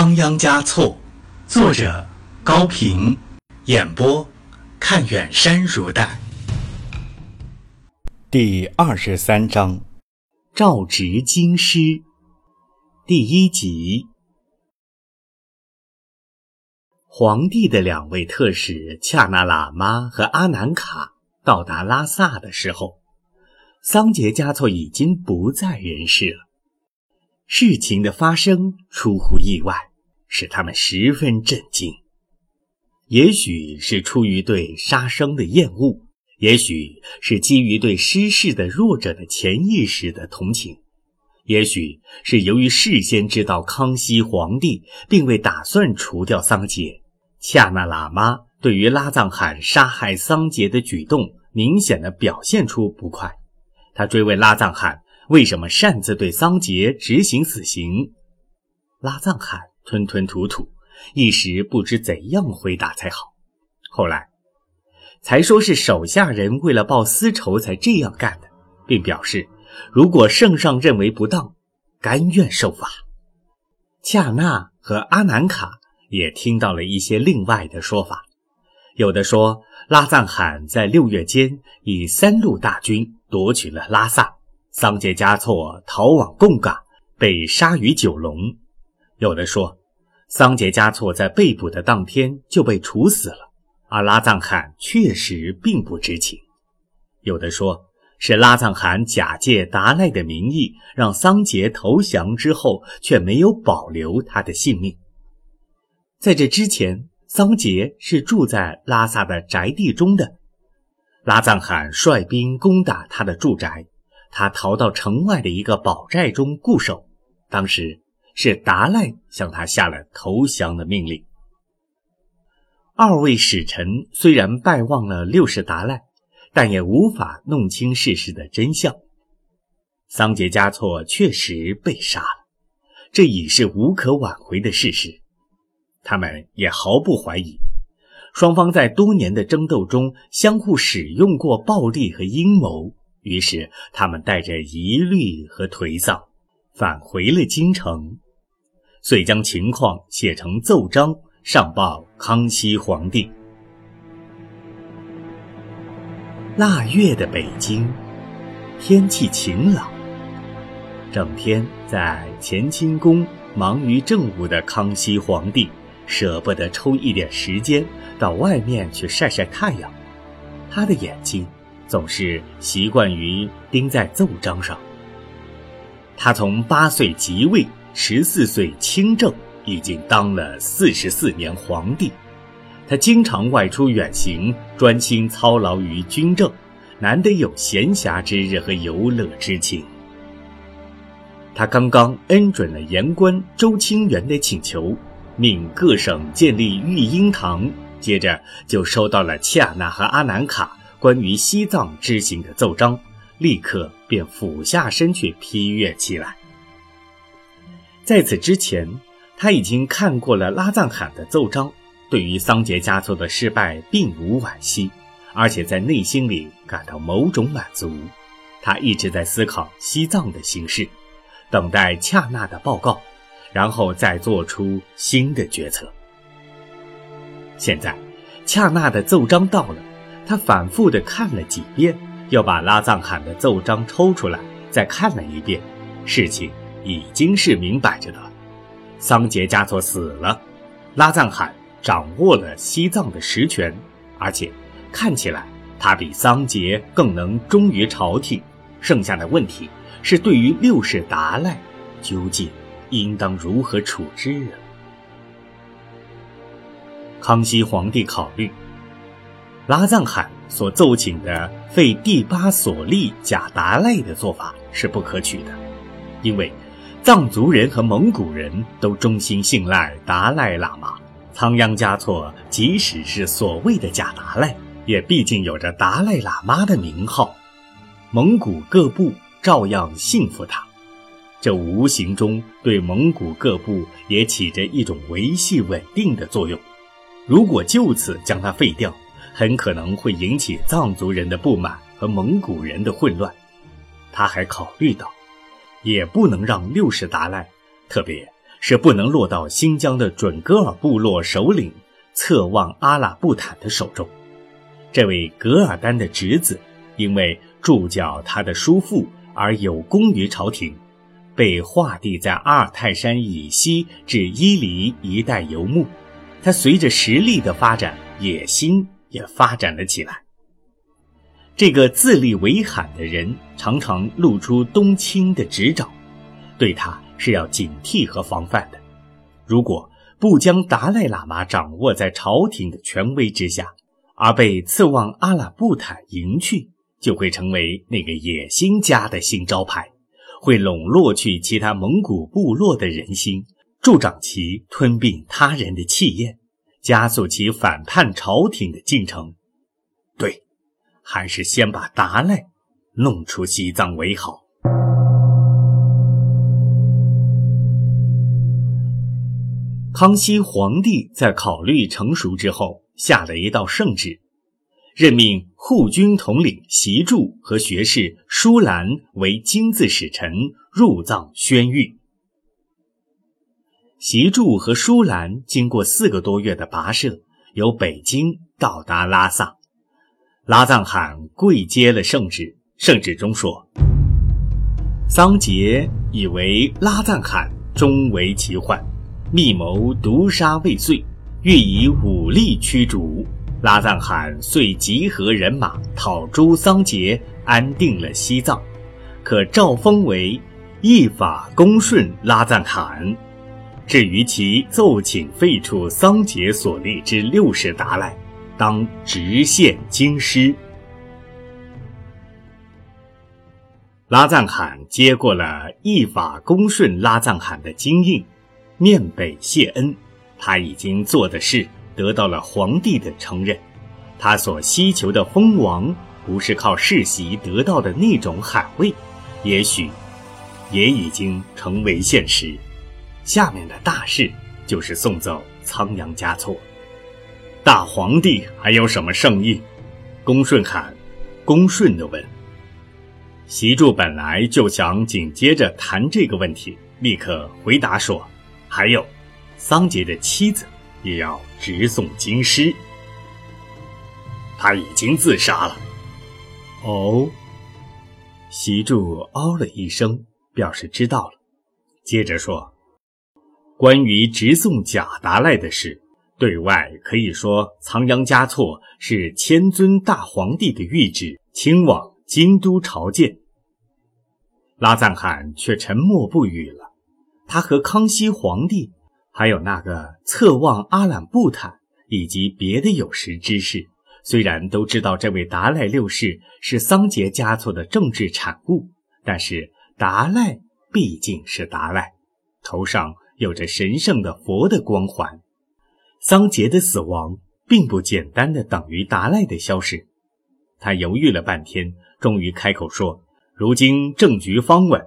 仓央嘉措，作者高平，演播看远山如黛。第二十三章，诏职京师，第一集。皇帝的两位特使恰那喇嘛和阿南卡到达拉萨的时候，桑杰嘉措已经不在人世了。事情的发生出乎意外，使他们十分震惊。也许是出于对杀生的厌恶，也许是基于对失势的弱者的潜意识的同情，也许是由于事先知道康熙皇帝并未打算除掉桑杰，恰那喇嘛对于拉藏汗杀害桑杰的举动明显的表现出不快。他追问拉藏汗。为什么擅自对桑杰执行死刑？拉藏汗吞吞吐吐，一时不知怎样回答才好。后来才说是手下人为了报私仇才这样干的，并表示如果圣上认为不当，甘愿受罚。恰那和阿南卡也听到了一些另外的说法，有的说拉藏汗在六月间以三路大军夺取了拉萨。桑杰嘉措逃往贡嘎，被杀于九龙。有的说，桑杰嘉措在被捕的当天就被处死了，而拉藏汗确实并不知情。有的说是拉藏汗假借达赖的名义，让桑杰投降之后，却没有保留他的性命。在这之前，桑杰是住在拉萨的宅地中的，拉藏汗率兵攻打他的住宅。他逃到城外的一个堡寨中固守。当时是达赖向他下了投降的命令。二位使臣虽然拜望了六世达赖，但也无法弄清事实的真相。桑杰嘉措确实被杀了，这已是无可挽回的事实。他们也毫不怀疑，双方在多年的争斗中相互使用过暴力和阴谋。于是，他们带着疑虑和颓丧，返回了京城，遂将情况写成奏章上报康熙皇帝。腊月的北京，天气晴朗，整天在乾清宫忙于政务的康熙皇帝，舍不得抽一点时间到外面去晒晒太阳，他的眼睛。总是习惯于盯在奏章上。他从八岁即位，十四岁亲政，已经当了四十四年皇帝。他经常外出远行，专心操劳于军政，难得有闲暇之日和游乐之情。他刚刚恩准了言官周清源的请求，命各省建立育婴堂，接着就收到了恰那和阿南卡。关于西藏之行的奏章，立刻便俯下身去批阅起来。在此之前，他已经看过了拉藏汗的奏章，对于桑杰嘉措的失败并无惋惜，而且在内心里感到某种满足。他一直在思考西藏的形势，等待恰那的报告，然后再做出新的决策。现在，恰那的奏章到了。他反复的看了几遍，又把拉藏汗的奏章抽出来再看了一遍。事情已经是明摆着的，桑杰嘉措死了，拉藏汗掌握了西藏的实权，而且看起来他比桑杰更能忠于朝廷。剩下的问题是对于六世达赖，究竟应当如何处置啊？康熙皇帝考虑。拉藏汗所奏请的废第八所立贾达赖的做法是不可取的，因为藏族人和蒙古人都衷心信赖达赖喇嘛。仓央嘉措即使是所谓的贾达赖，也毕竟有着达赖喇嘛的名号，蒙古各部照样信服他，这无形中对蒙古各部也起着一种维系稳定的作用。如果就此将他废掉，很可能会引起藏族人的不满和蒙古人的混乱。他还考虑到，也不能让六世达赖，特别是不能落到新疆的准噶尔部落首领策旺阿拉布坦的手中。这位噶尔丹的侄子，因为助教他的叔父而有功于朝廷，被划地在阿尔泰山以西至伊犁一带游牧。他随着实力的发展，野心也发展了起来。这个自立为罕的人，常常露出东青的指爪，对他是要警惕和防范的。如果不将达赖喇嘛掌握在朝廷的权威之下，而被刺旺阿拉布坦迎去，就会成为那个野心家的新招牌，会笼络去其他蒙古部落的人心，助长其吞并他人的气焰，加速其反叛朝廷的进程。对，还是先把达赖弄出西藏为好。康熙皇帝在考虑成熟之后。下了一道圣旨，任命护军统领习柱和学士舒兰为金字使臣入藏宣谕。习柱和舒兰经过四个多月的跋涉，由北京到达拉萨。拉藏汗跪接了圣旨，圣旨中说：“桑杰以为拉藏汗终为其患，密谋毒杀未遂。”欲以武力驱逐拉藏汗，遂集合人马讨诛桑杰，安定了西藏，可诏封为一法恭顺拉藏汗。至于其奏请废除桑杰所立之六世达赖，当直线京师。拉藏汗接过了一法恭顺拉藏汗的金印，面北谢恩。他已经做的事得到了皇帝的承认，他所希求的封王不是靠世袭得到的那种海位，也许也已经成为现实。下面的大事就是送走仓央嘉措。大皇帝还有什么圣意？恭顺喊，恭顺的问。习柱本来就想紧接着谈这个问题，立刻回答说：“还有。”桑杰的妻子也要直送京师。他已经自杀了。哦，习柱哦了一声，表示知道了。接着说：“关于直送贾达赖的事，对外可以说仓央嘉措是千尊大皇帝的谕旨，亲往京都朝见。”拉赞汗却沉默不语了。他和康熙皇帝。还有那个侧望阿兰布坦以及别的有识之士，虽然都知道这位达赖六世是桑杰嘉措的政治产物，但是达赖毕竟是达赖，头上有着神圣的佛的光环。桑杰的死亡并不简单的等于达赖的消失。他犹豫了半天，终于开口说：“如今政局方稳，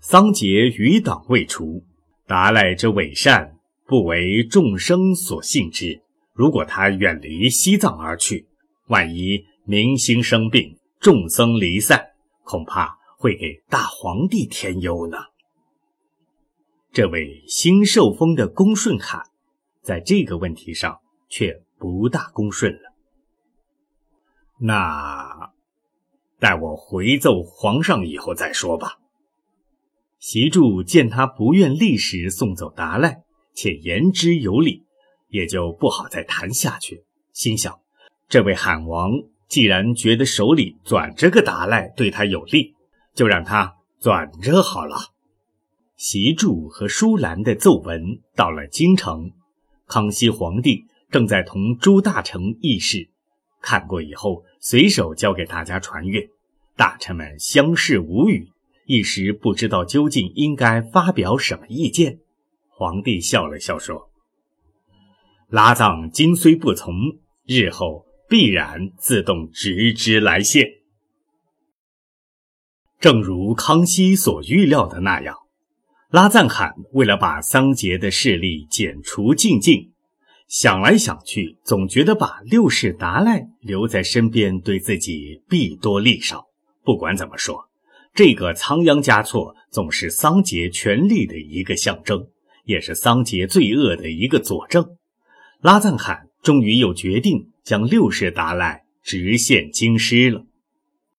桑杰余党未除，达赖之伪善。”不为众生所信之。如果他远离西藏而去，万一民心生病，众僧离散，恐怕会给大皇帝添忧呢。这位新受封的恭顺汗，在这个问题上却不大恭顺了。那待我回奏皇上以后再说吧。习柱见他不愿立时送走达赖。且言之有理，也就不好再谈下去。心想，这位罕王既然觉得手里攥着个达赖对他有利，就让他攥着好了。习柱和舒兰的奏文到了京城，康熙皇帝正在同朱大成议事，看过以后，随手交给大家传阅。大臣们相视无语，一时不知道究竟应该发表什么意见。皇帝笑了笑说：“拉藏今虽不从，日后必然自动直之来献。”正如康熙所预料的那样，拉赞罕为了把桑杰的势力剪除净尽，想来想去，总觉得把六世达赖留在身边对自己弊多利少。不管怎么说，这个仓央嘉措总是桑杰权力的一个象征。也是桑杰罪恶的一个佐证。拉赞罕终于又决定将六世达赖直线京师了。